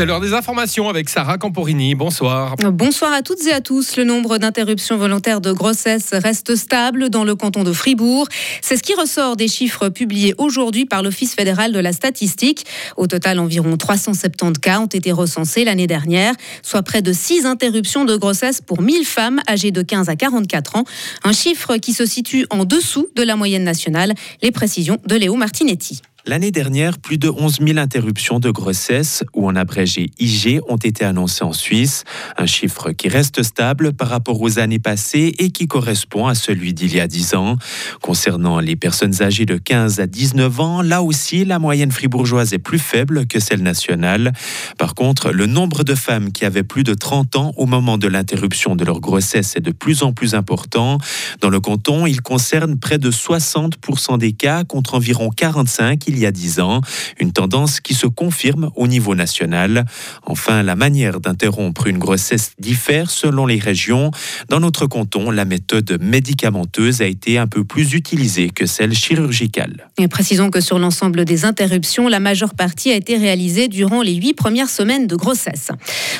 C'est l'heure des informations avec Sarah Camporini. Bonsoir. Bonsoir à toutes et à tous. Le nombre d'interruptions volontaires de grossesse reste stable dans le canton de Fribourg. C'est ce qui ressort des chiffres publiés aujourd'hui par l'Office fédéral de la statistique. Au total, environ 370 cas ont été recensés l'année dernière, soit près de 6 interruptions de grossesse pour 1000 femmes âgées de 15 à 44 ans. Un chiffre qui se situe en dessous de la moyenne nationale. Les précisions de Léo Martinetti. L'année dernière, plus de 11 000 interruptions de grossesse, ou en abrégé IG, ont été annoncées en Suisse, un chiffre qui reste stable par rapport aux années passées et qui correspond à celui d'il y a 10 ans. Concernant les personnes âgées de 15 à 19 ans, là aussi, la moyenne fribourgeoise est plus faible que celle nationale. Par contre, le nombre de femmes qui avaient plus de 30 ans au moment de l'interruption de leur grossesse est de plus en plus important. Dans le canton, il concerne près de 60% des cas contre environ 45 il y a 10 ans, une tendance qui se confirme au niveau national. Enfin, la manière d'interrompre une grossesse diffère selon les régions. Dans notre canton, la méthode médicamenteuse a été un peu plus utilisée que celle chirurgicale. Et précisons que sur l'ensemble des interruptions, la majeure partie a été réalisée durant les huit premières semaines de grossesse.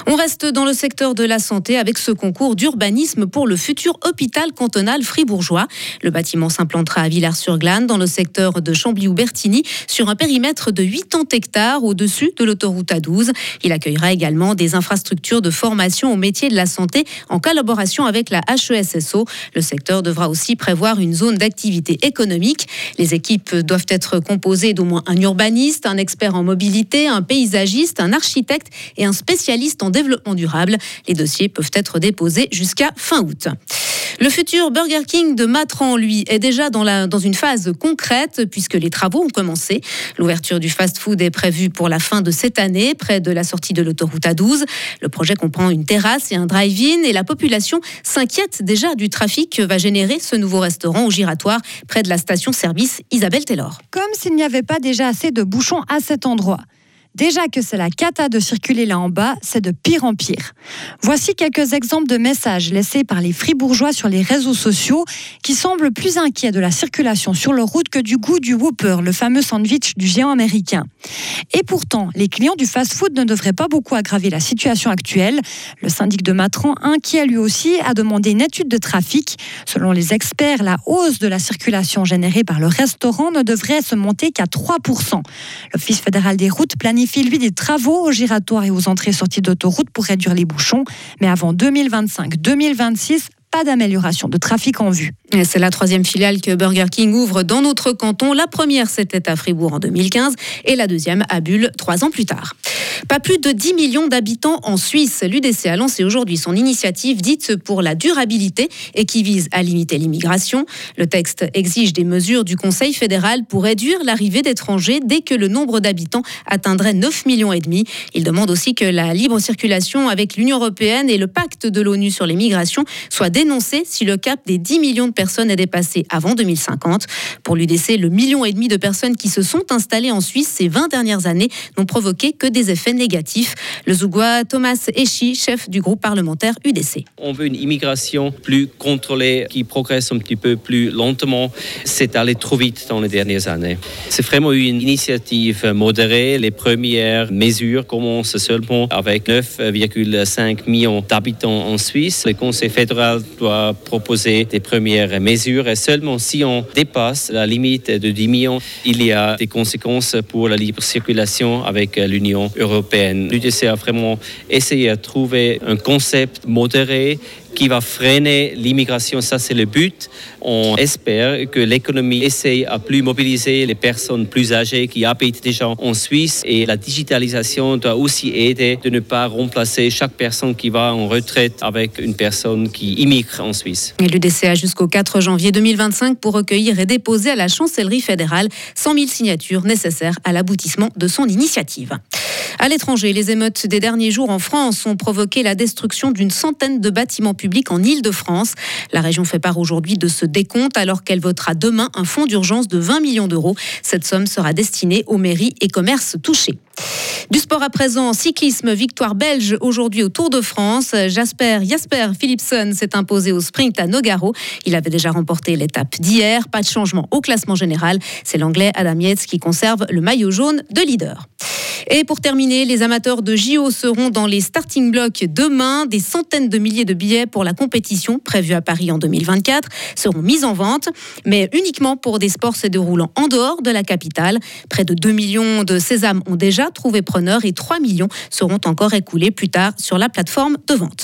On reste dans le secteur de la santé avec ce concours d'urbanisme pour le futur hôpital cantonal fribourgeois. Le bâtiment s'implantera à Villars-sur-Glane dans le secteur de Chambly-ou-Bertigny sur un périmètre de 80 hectares au-dessus de l'autoroute A12. Il accueillera également des infrastructures de formation au métier de la santé en collaboration avec la HESSO. Le secteur devra aussi prévoir une zone d'activité économique. Les équipes doivent être composées d'au moins un urbaniste, un expert en mobilité, un paysagiste, un architecte et un spécialiste en développement durable. Les dossiers peuvent être déposés jusqu'à fin août. Le futur Burger King de Matran, lui, est déjà dans, une phase concrète puisque les travaux ont commencé. L'ouverture du fast-food est prévue pour la fin de cette année, près de la sortie de l'autoroute A12. Le projet comprend une terrasse et un drive-in et la population s'inquiète déjà du trafic que va générer ce nouveau restaurant au giratoire près de la station-service Isabelle Taylor. Comme s'il n'y avait pas déjà assez de bouchons à cet endroit. Déjà que c'est la cata de circuler là en bas, c'est de pire en pire. Voici quelques exemples de messages laissés par les fribourgeois sur les réseaux sociaux qui semblent plus inquiets de la circulation sur leur route que du goût du Whopper, le fameux sandwich du géant américain. Et pourtant, les clients du fast-food ne devraient pas beaucoup aggraver la situation actuelle. Le syndic de Matran, inquiet lui aussi, a demandé une étude de trafic. Selon les experts, la hausse de la circulation générée par le restaurant ne devrait se monter qu'à 3%. L'Office fédéral des routes planifie planifie lui des travaux aux giratoires et aux entrées-sorties d'autoroute pour réduire les bouchons. Mais avant 2025-2026, pas d'amélioration de trafic en vue. C'est la troisième filiale que Burger King ouvre dans notre canton. La première, c'était à Fribourg en 2015 et la deuxième à Bulle trois ans plus tard. Pas plus de 10 millions d'habitants en Suisse. L'UDC a lancé aujourd'hui son initiative dite pour la durabilité et qui vise à limiter l'immigration. Le texte exige des mesures du Conseil fédéral pour réduire l'arrivée d'étrangers dès que le nombre d'habitants atteindrait 9 millions et demi. Il demande aussi que la libre circulation avec l'Union européenne et le pacte de l'ONU sur les migrations soient dénoncés si le cap des 10 millions de personnes est dépassé avant 2050. Pour l'UDC, le million et demi de personnes qui se sont installées en Suisse ces 20 dernières années n'ont provoqué que des effets négatifs. Le Zougois Thomas Echi, chef du groupe parlementaire UDC. On veut une immigration plus contrôlée, qui progresse un petit peu plus lentement. C'est allé trop vite dans les dernières années. C'est vraiment une initiative modérée. Les premières mesures commencent seulement avec 9,5 millions d'habitants en Suisse. Le Conseil fédéral doit proposer des premières mesures et seulement si on dépasse la limite de 10 millions, il y a des conséquences pour la libre circulation avec l'Union européenne. L'UDC a vraiment essayé de trouver un concept modéré qui va freiner l'immigration. Ça, c'est le but. On espère que l'économie essaye à plus mobiliser les personnes plus âgées qui habitent déjà en Suisse. Et la digitalisation doit aussi aider de ne pas remplacer chaque personne qui va en retraite avec une personne qui immigre en Suisse. L'UDC a jusqu'au 4 janvier 2025 pour recueillir et déposer à la chancellerie fédérale 100 000 signatures nécessaires à l'aboutissement de son initiative. À l'étranger, les émeutes des derniers jours en France ont provoqué la destruction d'une centaine de bâtiments publics en Île-de-France. La région fait part aujourd'hui de ce décompte alors qu'elle votera demain un fonds d'urgence de 20 millions d'euros. Cette somme sera destinée aux mairies et commerces touchés. Du sport à présent, cyclisme, victoire belge aujourd'hui au Tour de France. Jasper Jasper Philipson s'est imposé au sprint à Nogaro. Il avait déjà remporté l'étape d'hier. Pas de changement au classement général. C'est l'anglais Adam Yates qui conserve le maillot jaune de leader. Et pour terminer, les amateurs de JO seront dans les starting blocks demain. Des centaines de milliers de billets pour la compétition prévue à Paris en 2024 seront mis en vente, mais uniquement pour des sports se déroulant en dehors de la capitale. Près de 2 millions de sésames ont déjà trouvé preneur et 3 millions seront encore écoulés plus tard sur la plateforme de vente.